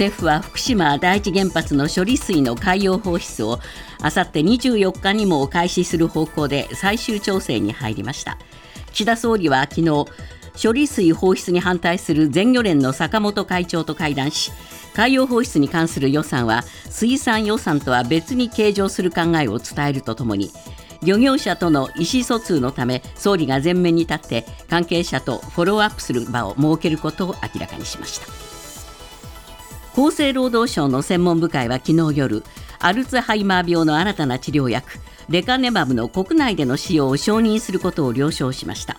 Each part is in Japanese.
政府は福島第一原発の処理水の海洋放出をあさって24日にも開始する方向で最終調整に入りました。岸田総理は昨日処理水放出に反対する全漁連の坂本会長と会談し海洋放出に関する予算は水産予算とは別に計上する考えを伝えるとともに漁業者との意思疎通のため総理が前面に立って関係者とフォローアップする場を設けることを明らかにしました。厚生労働省の専門部会は昨日夜アルツハイマー病の新たな治療薬レカネマブの国内での使用を承認することを了承しました。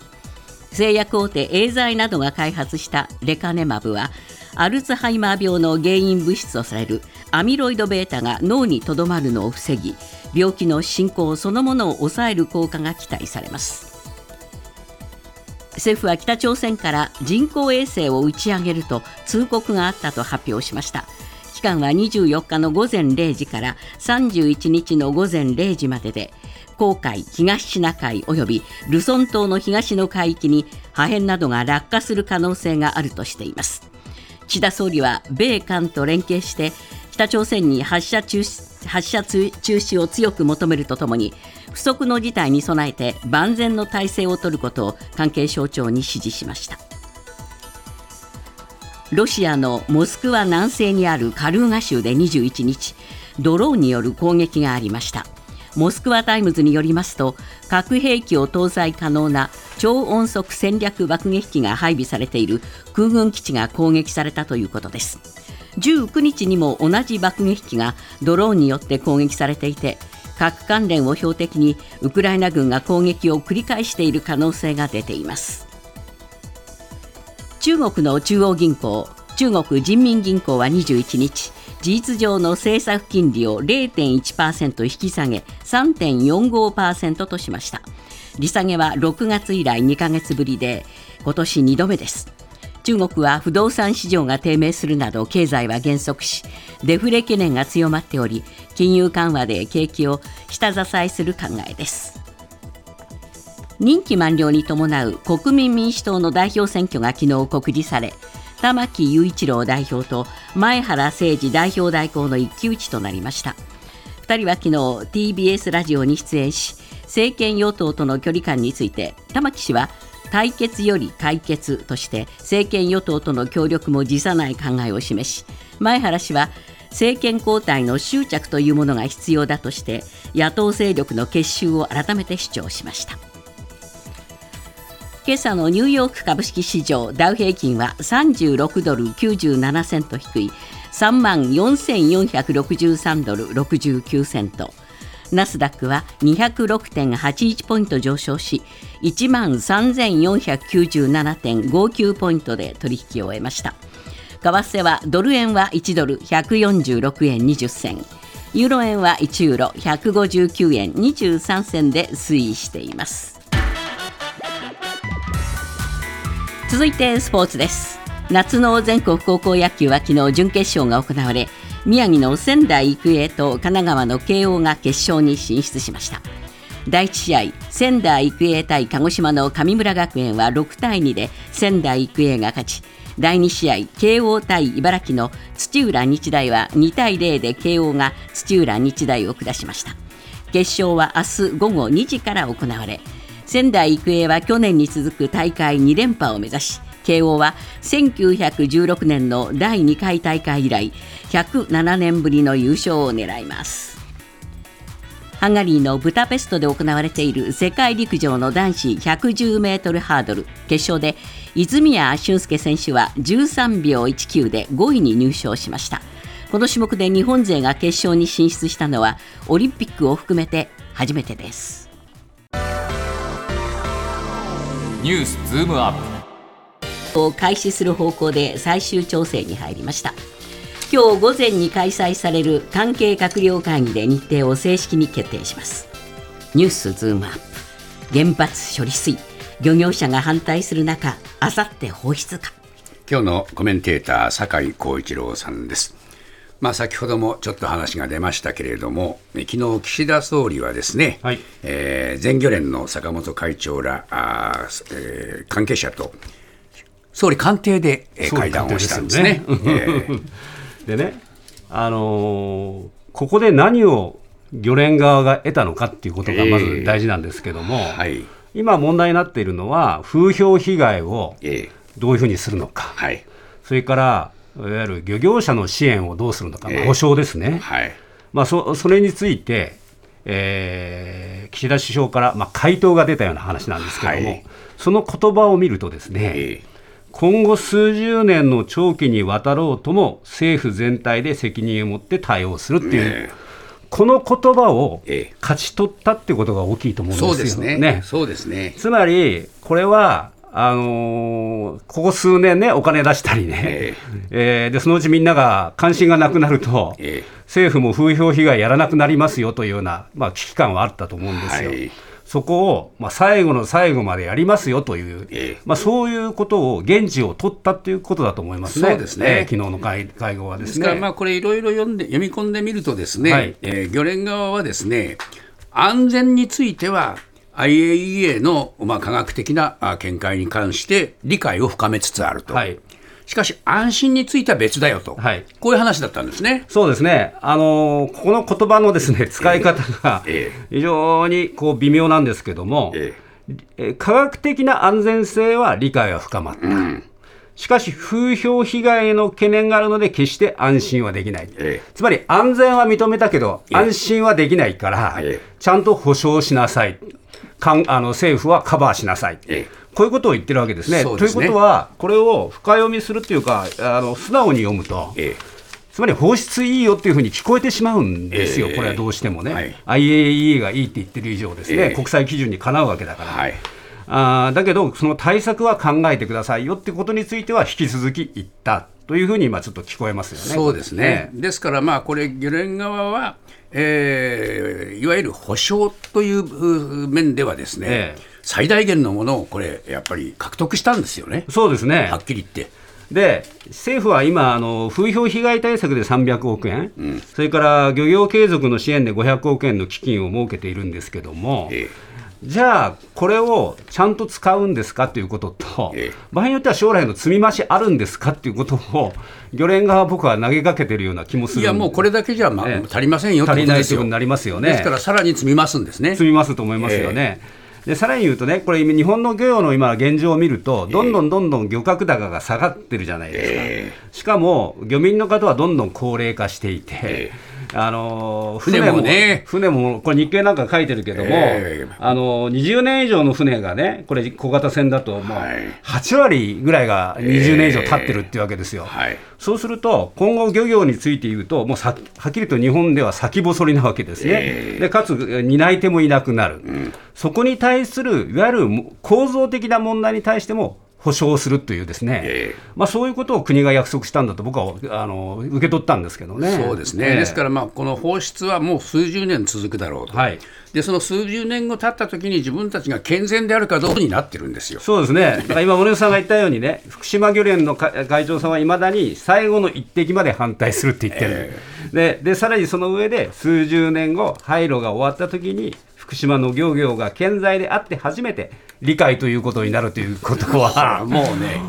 製薬大手エーザイなどが開発したレカネマブはアルツハイマー病の原因物質とされるアミロイド β が脳にとどまるのを防ぎ病気の進行そのものを抑える効果が期待されます。政府は北朝鮮から人工衛星を打ち上げると通告があったと発表しました。期間は24日の午前0時から31日の午前0時までで黄海東シナ海及びルソン島の東の海域に破片などが落下する可能性があるとしています。岸田総理は米韓と連携して北朝鮮に発射中止発射中止を強く求めるとともに不測の事態に備えて万全の体制を取ることを関係省庁に指示しました。ロシアのモスクワ南西にあるカルーガ州で21日ドローンによる攻撃がありました。モスクワタイムズによりますと核兵器を搭載可能な超音速戦略爆撃機が配備されている空軍基地が攻撃されたということです。19日にも同じ爆撃機がドローンによって攻撃されていて核関連を標的にウクライナ軍が攻撃を繰り返している可能性が出ています。中国の中央銀行中国人民銀行は21日事実上の政策金利を0.1%引き下げ3.45%としました。利下げは6月以来2ヶ月ぶりで今年2度目です。中国は不動産市場が低迷するなど経済は減速しデフレ懸念が強まっており金融緩和で景気を下支えする考えです。任期満了に伴う国民民主党の代表選挙が昨日告示され玉木雄一郎代表と前原誠二代表代行の一騎打ちとなりました。2人は昨日 TBS ラジオに出演し政権与党との距離感について玉木氏は対決より解決として政権与党との協力も辞さない考えを示し前原氏は政権交代の執着というものが必要だとして野党勢力の結集を改めて主張しました。今朝のニューヨーク株式市場ダウ平均は36ドル97セント低い3万4463ドル69セントナスダックは206.81ポイント上昇し1万3497.59ポイントで取引を終えました。為替はドル円は1ドル146円20銭ユーロ円は1ユーロ159円23銭で推移しています。続いてスポーツです。夏の全国高校野球は昨日準決勝が行われ宮城の仙台育英と神奈川の慶応が決勝に進出しました。第1試合仙台育英対鹿児島の神村学園は6対2で仙台育英が勝ち。第2試合慶応対茨城の土浦日大は2対0で慶応が土浦日大を下しました。決勝は明日午後2時から行われ仙台育英は去年に続く大会2連覇を目指し慶応は1916年の第2回大会以来107年ぶりの優勝を狙います。ハンガリーのブダペストで行われている世界陸上の男子110メートルハードル決勝で泉谷俊介選手は13秒19で5位に入賞しました。この種目で日本勢が決勝に進出したのはオリンピックを含めて初めてです。ニュースズームアップ。を開始する方向で最終調整に入りました。今日午前に開催される関係閣僚会議で日程を正式に決定します。ニュースズームアップ。原発処理水。漁業者が反対する中あさって放出か。今日のコメンテーター酒井光一郎さんです。まあ、先ほどもちょっと話が出ましたけれども、昨日岸田総理はですね、はい、えー、全漁連の坂本会長らあ、えー、関係者と総理官邸で会談をしたんですね。でね、あのー、ここで何を漁連側が得たのかっていうことがまず大事なんですけども、えーはい、今問題になっているのは風評被害をどういうふうにするのか、はい、それからいわゆる漁業者の支援をどうするのか、まあ、保証ですね、はい、まあ、そそれについて、えー、岸田首相から、まあ、回答が出たような話なんですけども、はい、その言葉を見るとですね、えー、今後数十年の長期にわたろうとも政府全体で責任を持って対応するっていう。ねこの言葉を勝ち取ったってことが大きいと思うんですよ、そうですね。そうですね。つまり、これはあのー、ここ数年ね、お金出したりね、えー、えー、でそのうちみんなが関心がなくなると、えー、政府も風評被害やらなくなりますよというような、まあ、危機感はあったと思うんですよ。はいそこを、まあ、最後の最後までやりますよという、えまあ、そういうことを、現地を取ったということだと思いますね、そうですね、えー、昨日の会会合はですね。ですから、まあ、これ、いろいろ読んで読み込んでみると、ですね、はい、えー、漁連側はですね、安全については、IAEA の、まあ、科学的な見解に関して理解を深めつつあると。はいしかし、安心については別だよと、はい、こういう話だったんですね。そうですね、あのー、ここの言葉のです、ね、使い方が非常にこう微妙なんですけども、ええ。科学的な安全性は理解は深まった。うん。しかし、風評被害への懸念があるので、決して安心はできない、ええ、つまり安全は認めたけど、安心はできないから、え、ちゃんと保証しなさい、かんあの政府はカバーしなさい。こういうことを言ってるわけですね。すね。ということは、これを深読みするっていうか、あの素直に読むと、ええ、つまり放出いいよっていうふうに聞こえてしまうんですよ、え、これはどうしてもね、はい、IAEA がいいって言ってる以上ですね、国際基準にかなうわけだから。はい。あだけど、その対策は考えてくださいよってことについては、引き続き言ったというふうに今、ちょっと聞こえますよね。そうですね、ねですから、まあ、これ、漁連側は、えー、いわゆる保証という面ではですね、ええ、最大限のものをこれ、やっぱり獲得したんですよね。そうですねはっきり言って。で政府は今あの、風評被害対策で300億円、うん、それから漁業継続の支援で500億円の基金を設けているんですけども、ええじゃあ、これをちゃんと使うんですかということと、ええ、場合によっては将来の積み増しあるんですかということを、漁連側は僕は投げかけてるような気もするいや、もうこれだけじゃ、まあ、え、足りませんよ足りないということになりますよね。ですから、さらに積みますんですね。積みますと思いますよね。でさらに言うとね、これ、日本の漁業の今、現状を見ると、どんどんどんどん漁獲高が下がってるじゃないですか、しかも漁民の方はどんどん高齢化していて、あの船もね、船も、これ、日経なんか書いてるけども、えー、あの20年以上の船がね、これ、小型船だと、もう8割ぐらいが20年以上経ってるっていうわけですよ。えーはい、そうすると、今後、漁業について言うと、もうさはっきりと日本では先細りなわけですね、えー、でかつ担い手もいなくなる、うん、そこに対するいわゆる構造的な問題に対しても、保証するというですね、えー、まあ、そういうことを国が約束したんだと僕はあの受け取ったんですけどね。そうですね、えー、ですから、まあ、この放出はもう数十年続くだろうと、はい、でその数十年後経った時に自分たちが健全であるかどうかになってるんですよ。そうですね、だから今、森さんが言ったようにね、福島漁連の会長さんはいまだに最後の一滴まで反対するって言ってる、えー、ででさらにその上で、数十年後、廃炉が終わった時に、福島の漁業が健在であって初めて理解ということになるということは。もうね。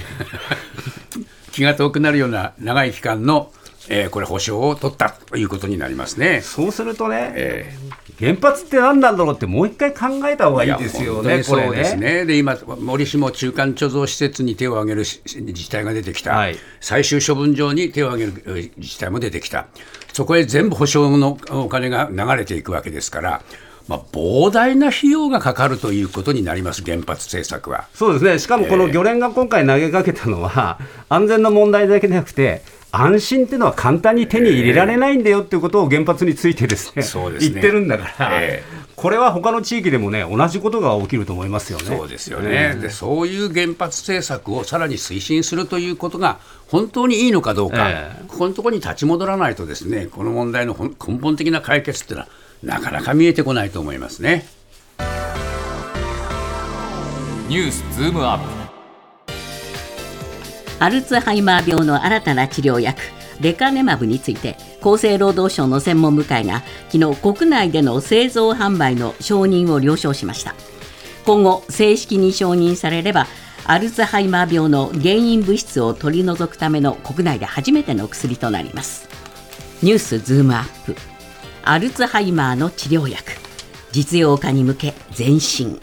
気が遠くなるような長い期間の、えー、これ保証を取ったということになりますね。そうするとね、えー、原発って何なんだろうってもう一回考えた方がいいですよね、そうですね。で今森氏も中間貯蔵施設に手を挙げる自治体が出てきた、はい、最終処分場に手を挙げる自治体も出てきた。そこへ全部保証のお金が流れていくわけですから。まあ、膨大な費用がかかるということになります、原発政策は。そうですね、しかもこの漁連が今回投げかけたのは、えー、安全の問題だけでなくて、安心っていうのは簡単に手に入れられないんだよっていうことを原発についてですね、えー、ね。言ってるんだから、えー、これは他の地域でもね、同じことが起きると思いますよね。そうですよね、でそういう原発政策をさらに推進するということが、本当にいいのかどうか、えー、ここのところに立ち戻らないと、ですねこの問題の根本的な解決っていうのは、なかなか見えてこないと思いますね。ニュースズームアップアルツハイマー病の新たな治療薬レカネマブについて厚生労働省の専門部会が昨日国内での製造販売の承認を了承しました。今後正式に承認されればアルツハイマー病の原因物質を取り除くための国内で初めての薬となります。ニュースズームアップ。アルツハイマーの治療薬。実用化に向け前進。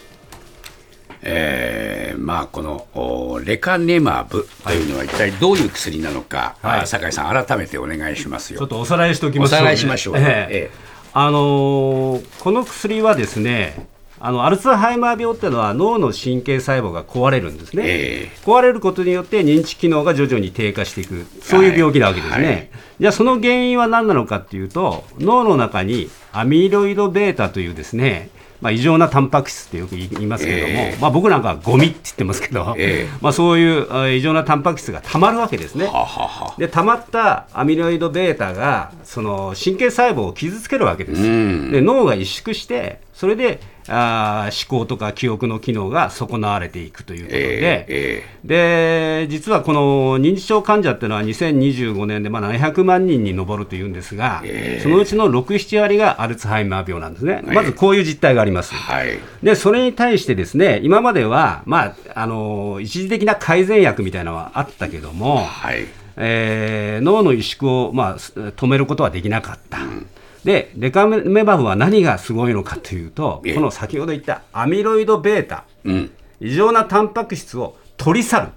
えー、まあこのレカネマブというのは一体どういう薬なのか、はい、酒井さん改めてお願いしますよ。ちょっとおさらいしておきましょう、ね、おさらいしましょう、えー、えー、あのー、この薬はですねあのアルツハイマー病っていうのは脳の神経細胞が壊れるんですね、えー、壊れることによって認知機能が徐々に低下していくそういう病気なわけですね、はい。はい、じゃあその原因は何なのかっていうと脳の中にアミロイド β というですねまあ、異常なタンパク質ってよく言いますけども、えー、まあ、僕なんかはゴミって言ってますけど、えー、まあ、そういう異常なタンパク質がたまるわけですね。はははでたまったアミロイド β がその神経細胞を傷つけるわけです。で脳が萎縮してそれであ思考とか記憶の機能が損なわれていくということで。えーえー、で実はこの認知症患者っていうのは2025年でまあ700万人に上るというんですが、えー、そのうちの6、7割がアルツハイマー病なんですね、まずこういう実態があります。はい、でそれに対してですね今までは、まあ、あの一時的な改善薬みたいなのはあったけども、はい。えー、脳の萎縮を、まあ、止めることはできなかった。うんでレカメバブは何がすごいのかというとこの先ほど言ったアミロイド β、うん、異常なタンパク質を取り去る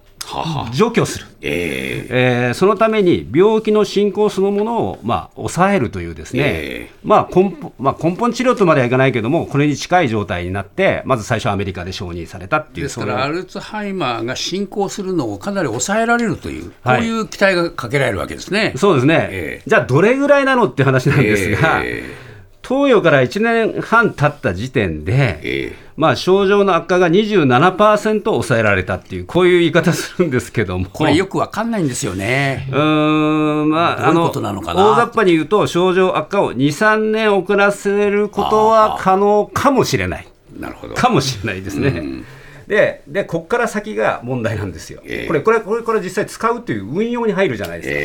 除去する、えー、えー、そのために病気の進行そのものを、まあ、抑えるというですね、えー、まあ根本まあ、根本治療とまではいかないけどもこれに近い状態になってまず最初アメリカで承認されたっていうですからアルツハイマーが進行するのをかなり抑えられるという、こういう期待がかけられるわけですね。そうですね、えー、じゃあどれぐらいなのって話なんですが、えー投与から1年半経った時点で、えー、まあ、症状の悪化が27%抑えられたっていう、こういう言い方するんですけども、これ、よくわかんないんですよね。うん、まあ、あの大雑把に言うと、症状悪化を2、3年遅らせることは可能かもしれない。なるほど。かもしれないですね。うん。ででここから先が問題なんですよ、えー、これこれこれから実際使うという運用に入るじゃないですか、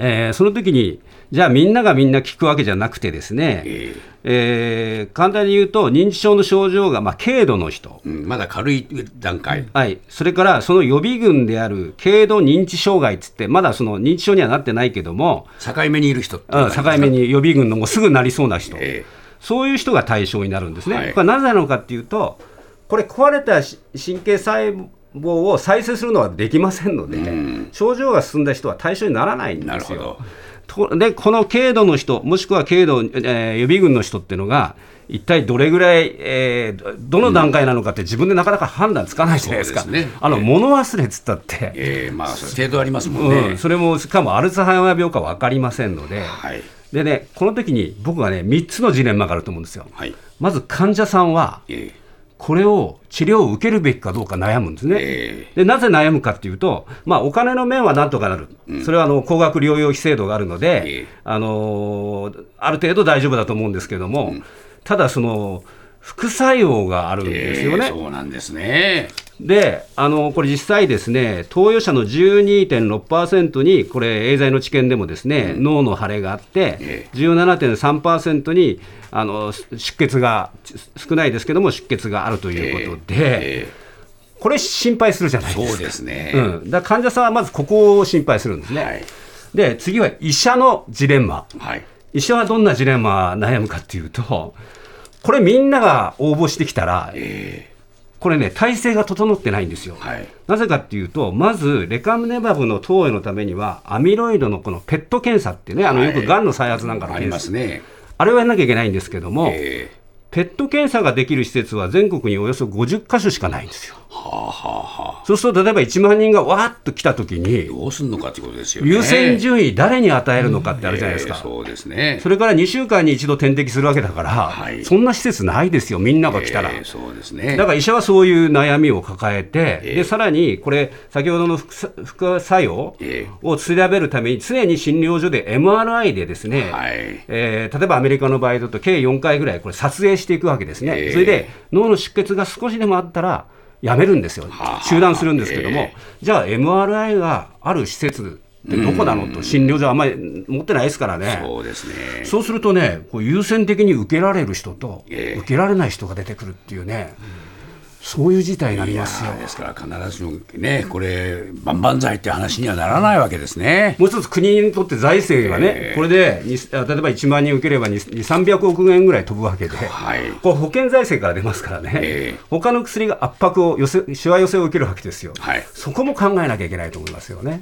えー、えー、その時にじゃあみんながみんな聞くわけじゃなくてですね、えー、えー、簡単に言うと認知症の症状がまあ軽度の人、うん、まだ軽い段階、はい、それからその予備軍である軽度認知障害っつってまだその認知症にはなってないけども境目にいる人うん、境目に予備軍のもうすぐなりそうな人、えー、そういう人が対象になるんですね、はい、これなぜなのかっていうとこれ壊れた神経細胞を再生するのはできませんので、うん、症状が進んだ人は対象にならないんですよ。でこの軽度の人、もしくは軽度、えー、予備軍の人っていうのが、一体どれぐらい、えー、どの段階なのかって自分でなかなか判断つかないじゃないですか、うん、ね、あの、えー、物忘れっつったって、えーまあ、程度ありますもんね、うん、それもしかもアルツハイマー病か分かりませんので、はい、でね、この時に僕はね、3つのジレンマがあると思うんですよ。はい、まず患者さんは、えーこれを治療を受けるべきかどうか悩むんですね。えー、でなぜ悩むかっていうと、まあ、お金の面はなんとかなる、うん、それはあの高額療養費制度があるので、えー、あのある程度大丈夫だと思うんですけども、うん、ただその、副作用があるんですよね。えー、そうなんですねであのこれ実際ですね投与者の12.6%にこれエーザイの治験でもですね、うん、脳の腫れがあって、えー、17.3%にあの出血が少ないですけども出血があるということで、えー、これ心配するじゃないですか。そうですね、うん、だ患者さんはまずここを心配するんですね。はい、で次は医者のジレンマ、はい、医者はどんなジレンマ悩むかっていうとこれみんなが応募してきたら、えーこれね、体制が整ってないんですよ。はい、なぜかっていうと、まず、レカムネバブの投与のためには、アミロイドのこのペット検査ってね、あのよくがんの再発なんかの、ありますね。あれはやんなきゃいけないんですけども、えー、ペット検査ができる施設は全国におよそ50か所しかないんですよ。そうすると例えば1万人がわーっと来たときにどうすんのかってことですよ、ね、優先順位誰に与えるのかってあるじゃないですか、えー、そうですね。それから2週間に一度点滴するわけだから、はい、そんな施設ないですよみんなが来たら、えー、そうですね、だから医者はそういう悩みを抱えて、えー、でさらにこれ先ほどの副作用を調べるために常に診療所で MRI でですね、はい、えー、例えばアメリカの場合だと計4回ぐらいこれ撮影していくわけですね、それで脳の出血が少しでもあったらやめるんですよ、中断するんですけども、えー、じゃあ、MRI がある施設ってどこなのと、診療所あんまり持ってないですからね、そうですね。そうするとね、こう優先的に受けられる人と、受けられない人が出てくるっていうね。そういう事態になりますよ。ですから必ずしもね、これ、万々歳って話にはならないわけですね。もう一つ、国にとって財政がね、えー、これで例えば1万人受ければ300億円ぐらい飛ぶわけで、はい、これ保険財政から出ますからね、えー、他の薬が圧迫を寄せ、しわ寄せを受けるわけですよ、はい、そこも考えなきゃいけないと思いますよね。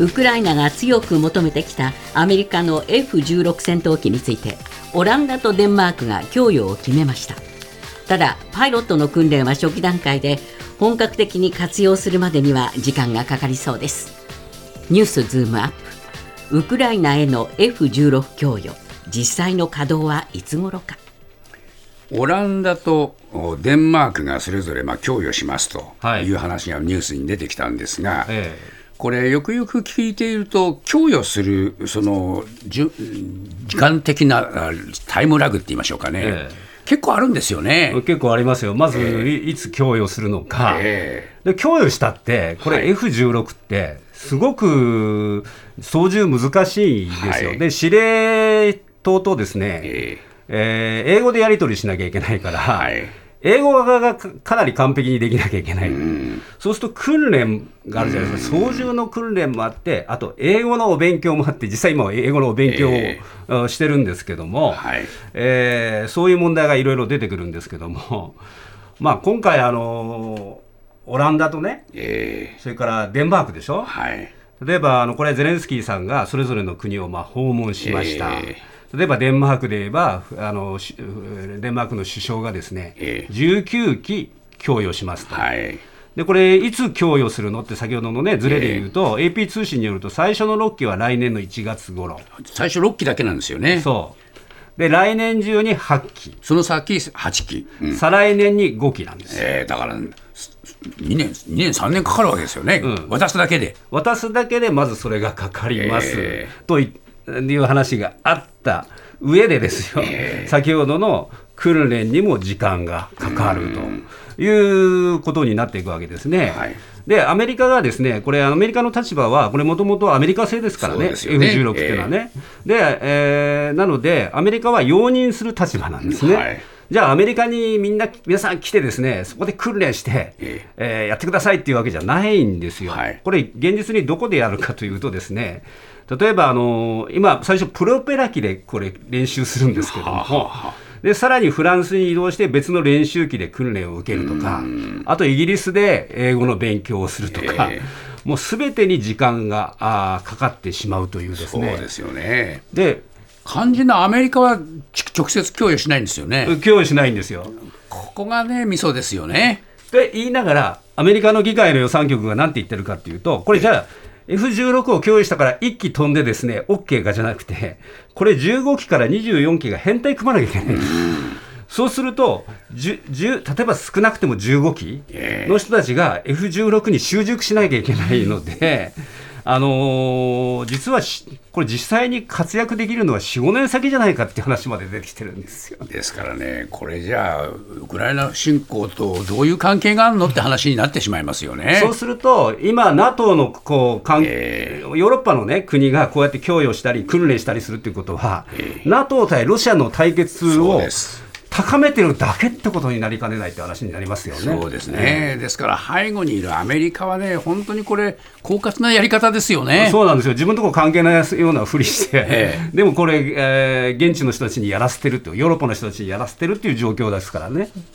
ウクライナが強く求めてきたアメリカの F16 戦闘機についてオランダとデンマークが供与を決めましたただパイロットの訓練は初期段階で本格的に活用するまでには時間がかかりそうです。ニュースズームアップ。ウクライナへの F16 供与実際の稼働はいつ頃か。オランダとデンマークがそれぞれまあ供与しますとい。う話がニュースに出てきたんですが、はいええ。これ、よくよく聞いていると、供与するその時間的なタイムラグって言いましょうかね。えー結構あるんですよね。結構ありますよ、まず、えー、いつ供与するのか、えー、で供与したって、これ、F16 って、すごく操縦難しいですよ、はい、で司令塔とですね、えーえー、英語でやり取りしなきゃいけないから、はい英語がかなり完璧にできなきゃいけない、うん、そうすると訓練があるじゃないですか、操縦の訓練もあって、あと英語のお勉強もあって、実際今、英語のお勉強をしてるんですけども、えーえー、そういう問題がいろいろ出てくるんですけども、まあ、今回、あのオランダとね、えー、それからデンマークでしょ？はい。例えばあのこれゼレンスキーさんがそれぞれの国をまあ訪問しました、えー例えばデンマークで言えばあのデンマークの首相がですね、えー、19機供与しますと。はい。でこれ、いつ供与するのって先ほどのね、ずれで言うと、えー、AP 通信によると、最初の6機は来年の1月頃。最初6機だけなんですよね。そう。で来年中に8機、その先8機、うん、再来年に5機なんです、えー、だから2年、2年、3年かかるわけですよね、うん、渡すだけで。渡すだけで、まずそれがかかります、えー、という話があった上でですよ、先ほどの訓練にも時間がかかるということになっていくわけですね。はいで、アメリカがですね、これ、アメリカの立場は、これ、もともとアメリカ製ですからね、ね F16 っていうのはね。えー、で、えー、なので、アメリカは容認する立場なんですね。はいじゃあ、アメリカにみんな、皆さん来て、ですねそこで訓練して、ええー、やってくださいっていうわけじゃないんですよ。はい、これ、現実にどこでやるかというと、ですね例えば、あの今、最初、プロペラ機でこれ、練習するんですけども。でさらにフランスに移動して別の練習機で訓練を受けるとか、あとイギリスで英語の勉強をするとか、えー、もうすべてに時間があかかってしまうというですね。そうですよねで肝心なアメリカは直接供与しないんですよね。供与しないんですよ。ここがね、ミソですよね。で言いながら、アメリカの議会の予算局が何て言ってるかっていうと、これじゃあ、F16 を供与したから1機飛んでですね、OK がじゃなくて、これ15機から24機が変態組まなきゃいけない。そうすると、例えば少なくても15機の人たちが F16 に習熟しなきゃいけないので、あのー、実はこれ、実際に活躍できるのは4、5年先じゃないかって話まで出てきてるんですよですからね、これじゃあ、ウクライナ侵攻とどういう関係があるのって話になってしまいますよね。そうすると、今、NATO のこう関、えー、ヨーロッパの、ね、国がこうやって供与したり、訓練したりするということは、えー、NATO 対ロシアの対決を。高めてるだけってことになりかねないって話になりますよね。そうですね、ですから背後にいるアメリカはね、本当にこれ、狡猾なやり方ですよね。そうなんですよ、自分のところ関係ないようなふりして、ええ、でもこれ、えー、現地の人たちにやらせてるって、ヨーロッパの人たちにやらせてるっていう状況ですからね。